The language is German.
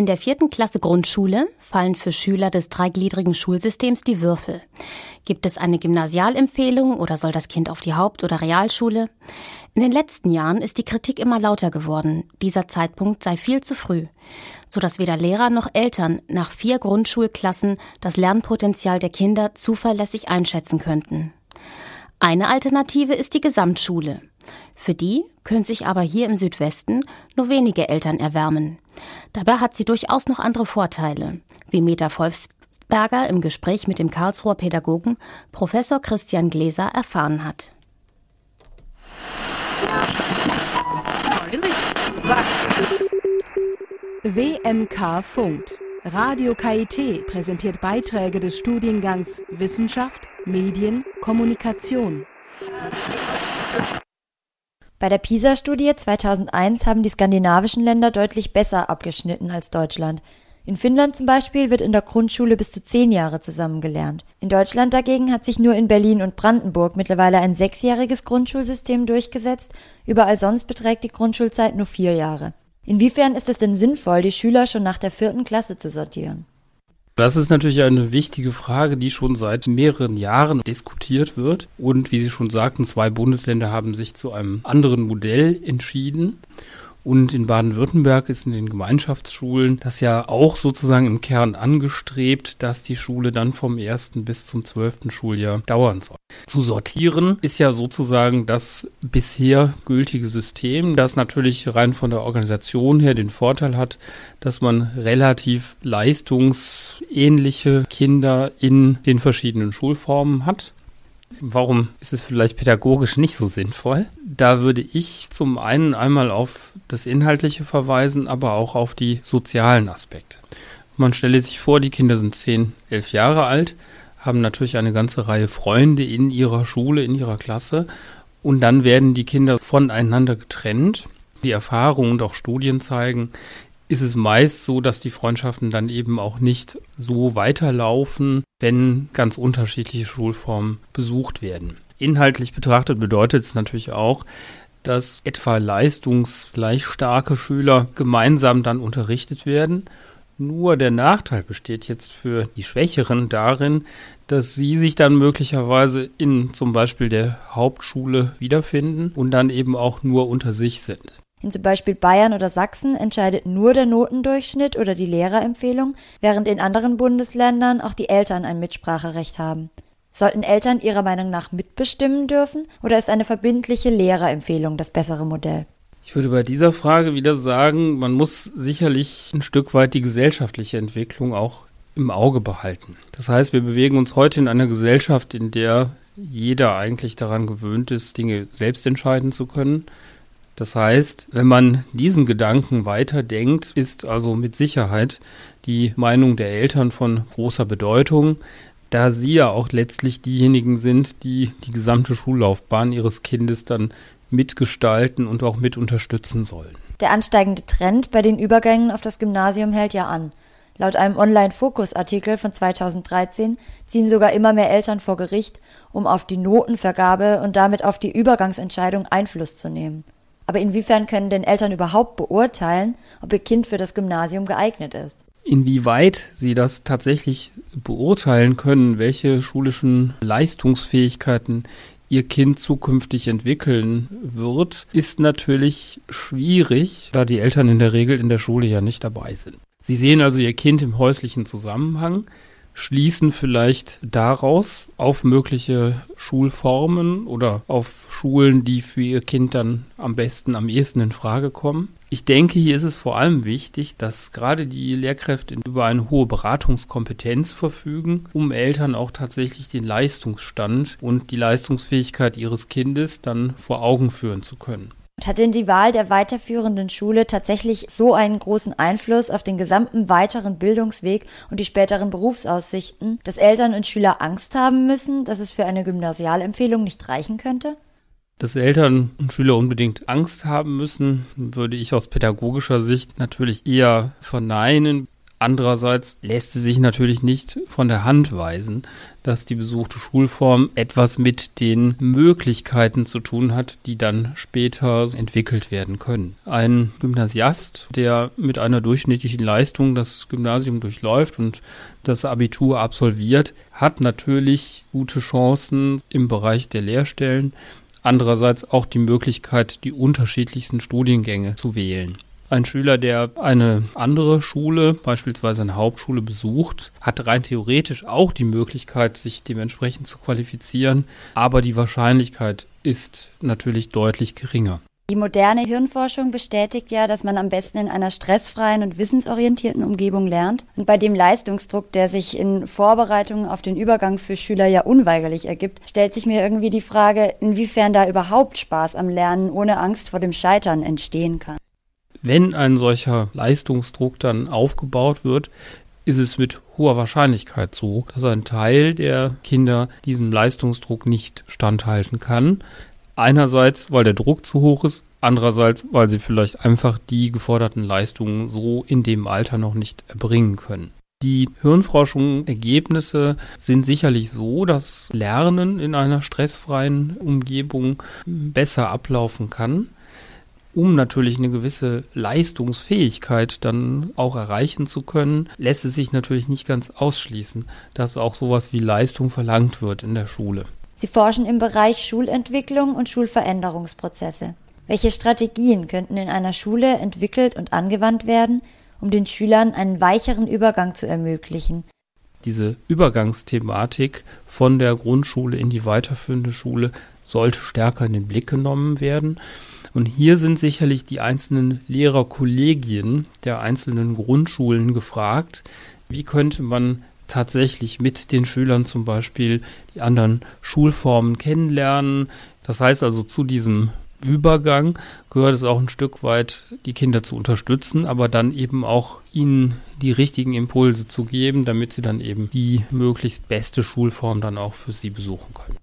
In der vierten Klasse Grundschule fallen für Schüler des dreigliedrigen Schulsystems die Würfel. Gibt es eine Gymnasialempfehlung oder soll das Kind auf die Haupt- oder Realschule? In den letzten Jahren ist die Kritik immer lauter geworden. Dieser Zeitpunkt sei viel zu früh, sodass weder Lehrer noch Eltern nach vier Grundschulklassen das Lernpotenzial der Kinder zuverlässig einschätzen könnten. Eine Alternative ist die Gesamtschule. Für die können sich aber hier im Südwesten nur wenige Eltern erwärmen. Dabei hat sie durchaus noch andere Vorteile, wie Meta Wolfsberger im Gespräch mit dem Karlsruher Pädagogen Professor Christian Gläser erfahren hat. WMK funkt. Radio KIT präsentiert Beiträge des Studiengangs Wissenschaft, Medien, Kommunikation. Bei der PISA-Studie 2001 haben die skandinavischen Länder deutlich besser abgeschnitten als Deutschland. In Finnland zum Beispiel wird in der Grundschule bis zu zehn Jahre zusammengelernt. In Deutschland dagegen hat sich nur in Berlin und Brandenburg mittlerweile ein sechsjähriges Grundschulsystem durchgesetzt. Überall sonst beträgt die Grundschulzeit nur vier Jahre. Inwiefern ist es denn sinnvoll, die Schüler schon nach der vierten Klasse zu sortieren? Das ist natürlich eine wichtige Frage, die schon seit mehreren Jahren diskutiert wird. Und wie Sie schon sagten, zwei Bundesländer haben sich zu einem anderen Modell entschieden. Und in Baden-Württemberg ist in den Gemeinschaftsschulen das ja auch sozusagen im Kern angestrebt, dass die Schule dann vom ersten bis zum zwölften Schuljahr dauern soll. Zu sortieren ist ja sozusagen das bisher gültige System, das natürlich rein von der Organisation her den Vorteil hat, dass man relativ leistungsähnliche Kinder in den verschiedenen Schulformen hat. Warum ist es vielleicht pädagogisch nicht so sinnvoll? Da würde ich zum einen einmal auf das Inhaltliche verweisen, aber auch auf die sozialen Aspekte. Man stelle sich vor, die Kinder sind 10, 11 Jahre alt, haben natürlich eine ganze Reihe Freunde in ihrer Schule, in ihrer Klasse und dann werden die Kinder voneinander getrennt. Die Erfahrungen und auch Studien zeigen, ist es meist so, dass die Freundschaften dann eben auch nicht so weiterlaufen, wenn ganz unterschiedliche Schulformen besucht werden. Inhaltlich betrachtet bedeutet es natürlich auch, dass etwa leistungsgleich starke Schüler gemeinsam dann unterrichtet werden. Nur der Nachteil besteht jetzt für die Schwächeren darin, dass sie sich dann möglicherweise in zum Beispiel der Hauptschule wiederfinden und dann eben auch nur unter sich sind. In zum Beispiel Bayern oder Sachsen entscheidet nur der Notendurchschnitt oder die Lehrerempfehlung, während in anderen Bundesländern auch die Eltern ein Mitspracherecht haben. Sollten Eltern ihrer Meinung nach mitbestimmen dürfen oder ist eine verbindliche Lehrerempfehlung das bessere Modell? Ich würde bei dieser Frage wieder sagen, man muss sicherlich ein Stück weit die gesellschaftliche Entwicklung auch im Auge behalten. Das heißt, wir bewegen uns heute in einer Gesellschaft, in der jeder eigentlich daran gewöhnt ist, Dinge selbst entscheiden zu können. Das heißt, wenn man diesen Gedanken weiterdenkt, ist also mit Sicherheit die Meinung der Eltern von großer Bedeutung, da sie ja auch letztlich diejenigen sind, die die gesamte Schullaufbahn ihres Kindes dann mitgestalten und auch mit unterstützen sollen. Der ansteigende Trend bei den Übergängen auf das Gymnasium hält ja an. Laut einem Online-Fokus-Artikel von 2013 ziehen sogar immer mehr Eltern vor Gericht, um auf die Notenvergabe und damit auf die Übergangsentscheidung Einfluss zu nehmen. Aber inwiefern können denn Eltern überhaupt beurteilen, ob ihr Kind für das Gymnasium geeignet ist? Inwieweit sie das tatsächlich beurteilen können, welche schulischen Leistungsfähigkeiten ihr Kind zukünftig entwickeln wird, ist natürlich schwierig, da die Eltern in der Regel in der Schule ja nicht dabei sind. Sie sehen also ihr Kind im häuslichen Zusammenhang, schließen vielleicht daraus auf mögliche Schulformen oder auf Schulen, die für ihr Kind dann am besten, am ehesten in Frage kommen. Ich denke, hier ist es vor allem wichtig, dass gerade die Lehrkräfte über eine hohe Beratungskompetenz verfügen, um Eltern auch tatsächlich den Leistungsstand und die Leistungsfähigkeit ihres Kindes dann vor Augen führen zu können. Hat denn die Wahl der weiterführenden Schule tatsächlich so einen großen Einfluss auf den gesamten weiteren Bildungsweg und die späteren Berufsaussichten, dass Eltern und Schüler Angst haben müssen, dass es für eine Gymnasialempfehlung nicht reichen könnte? Dass Eltern und Schüler unbedingt Angst haben müssen, würde ich aus pädagogischer Sicht natürlich eher verneinen. Andererseits lässt es sich natürlich nicht von der Hand weisen, dass die besuchte Schulform etwas mit den Möglichkeiten zu tun hat, die dann später entwickelt werden können. Ein Gymnasiast, der mit einer durchschnittlichen Leistung das Gymnasium durchläuft und das Abitur absolviert, hat natürlich gute Chancen im Bereich der Lehrstellen, andererseits auch die Möglichkeit, die unterschiedlichsten Studiengänge zu wählen. Ein Schüler, der eine andere Schule, beispielsweise eine Hauptschule besucht, hat rein theoretisch auch die Möglichkeit, sich dementsprechend zu qualifizieren, aber die Wahrscheinlichkeit ist natürlich deutlich geringer. Die moderne Hirnforschung bestätigt ja, dass man am besten in einer stressfreien und wissensorientierten Umgebung lernt. Und bei dem Leistungsdruck, der sich in Vorbereitungen auf den Übergang für Schüler ja unweigerlich ergibt, stellt sich mir irgendwie die Frage, inwiefern da überhaupt Spaß am Lernen ohne Angst vor dem Scheitern entstehen kann. Wenn ein solcher Leistungsdruck dann aufgebaut wird, ist es mit hoher Wahrscheinlichkeit so, dass ein Teil der Kinder diesem Leistungsdruck nicht standhalten kann. Einerseits, weil der Druck zu hoch ist, andererseits, weil sie vielleicht einfach die geforderten Leistungen so in dem Alter noch nicht erbringen können. Die Hirnforschung-Ergebnisse sind sicherlich so, dass Lernen in einer stressfreien Umgebung besser ablaufen kann um natürlich eine gewisse Leistungsfähigkeit dann auch erreichen zu können, lässt es sich natürlich nicht ganz ausschließen, dass auch sowas wie Leistung verlangt wird in der Schule. Sie forschen im Bereich Schulentwicklung und Schulveränderungsprozesse. Welche Strategien könnten in einer Schule entwickelt und angewandt werden, um den Schülern einen weicheren Übergang zu ermöglichen? Diese Übergangsthematik von der Grundschule in die weiterführende Schule sollte stärker in den Blick genommen werden. Und hier sind sicherlich die einzelnen Lehrerkollegien der einzelnen Grundschulen gefragt. Wie könnte man tatsächlich mit den Schülern zum Beispiel die anderen Schulformen kennenlernen? Das heißt also zu diesem Übergang gehört es auch ein Stück weit, die Kinder zu unterstützen, aber dann eben auch ihnen die richtigen Impulse zu geben, damit sie dann eben die möglichst beste Schulform dann auch für sie besuchen können.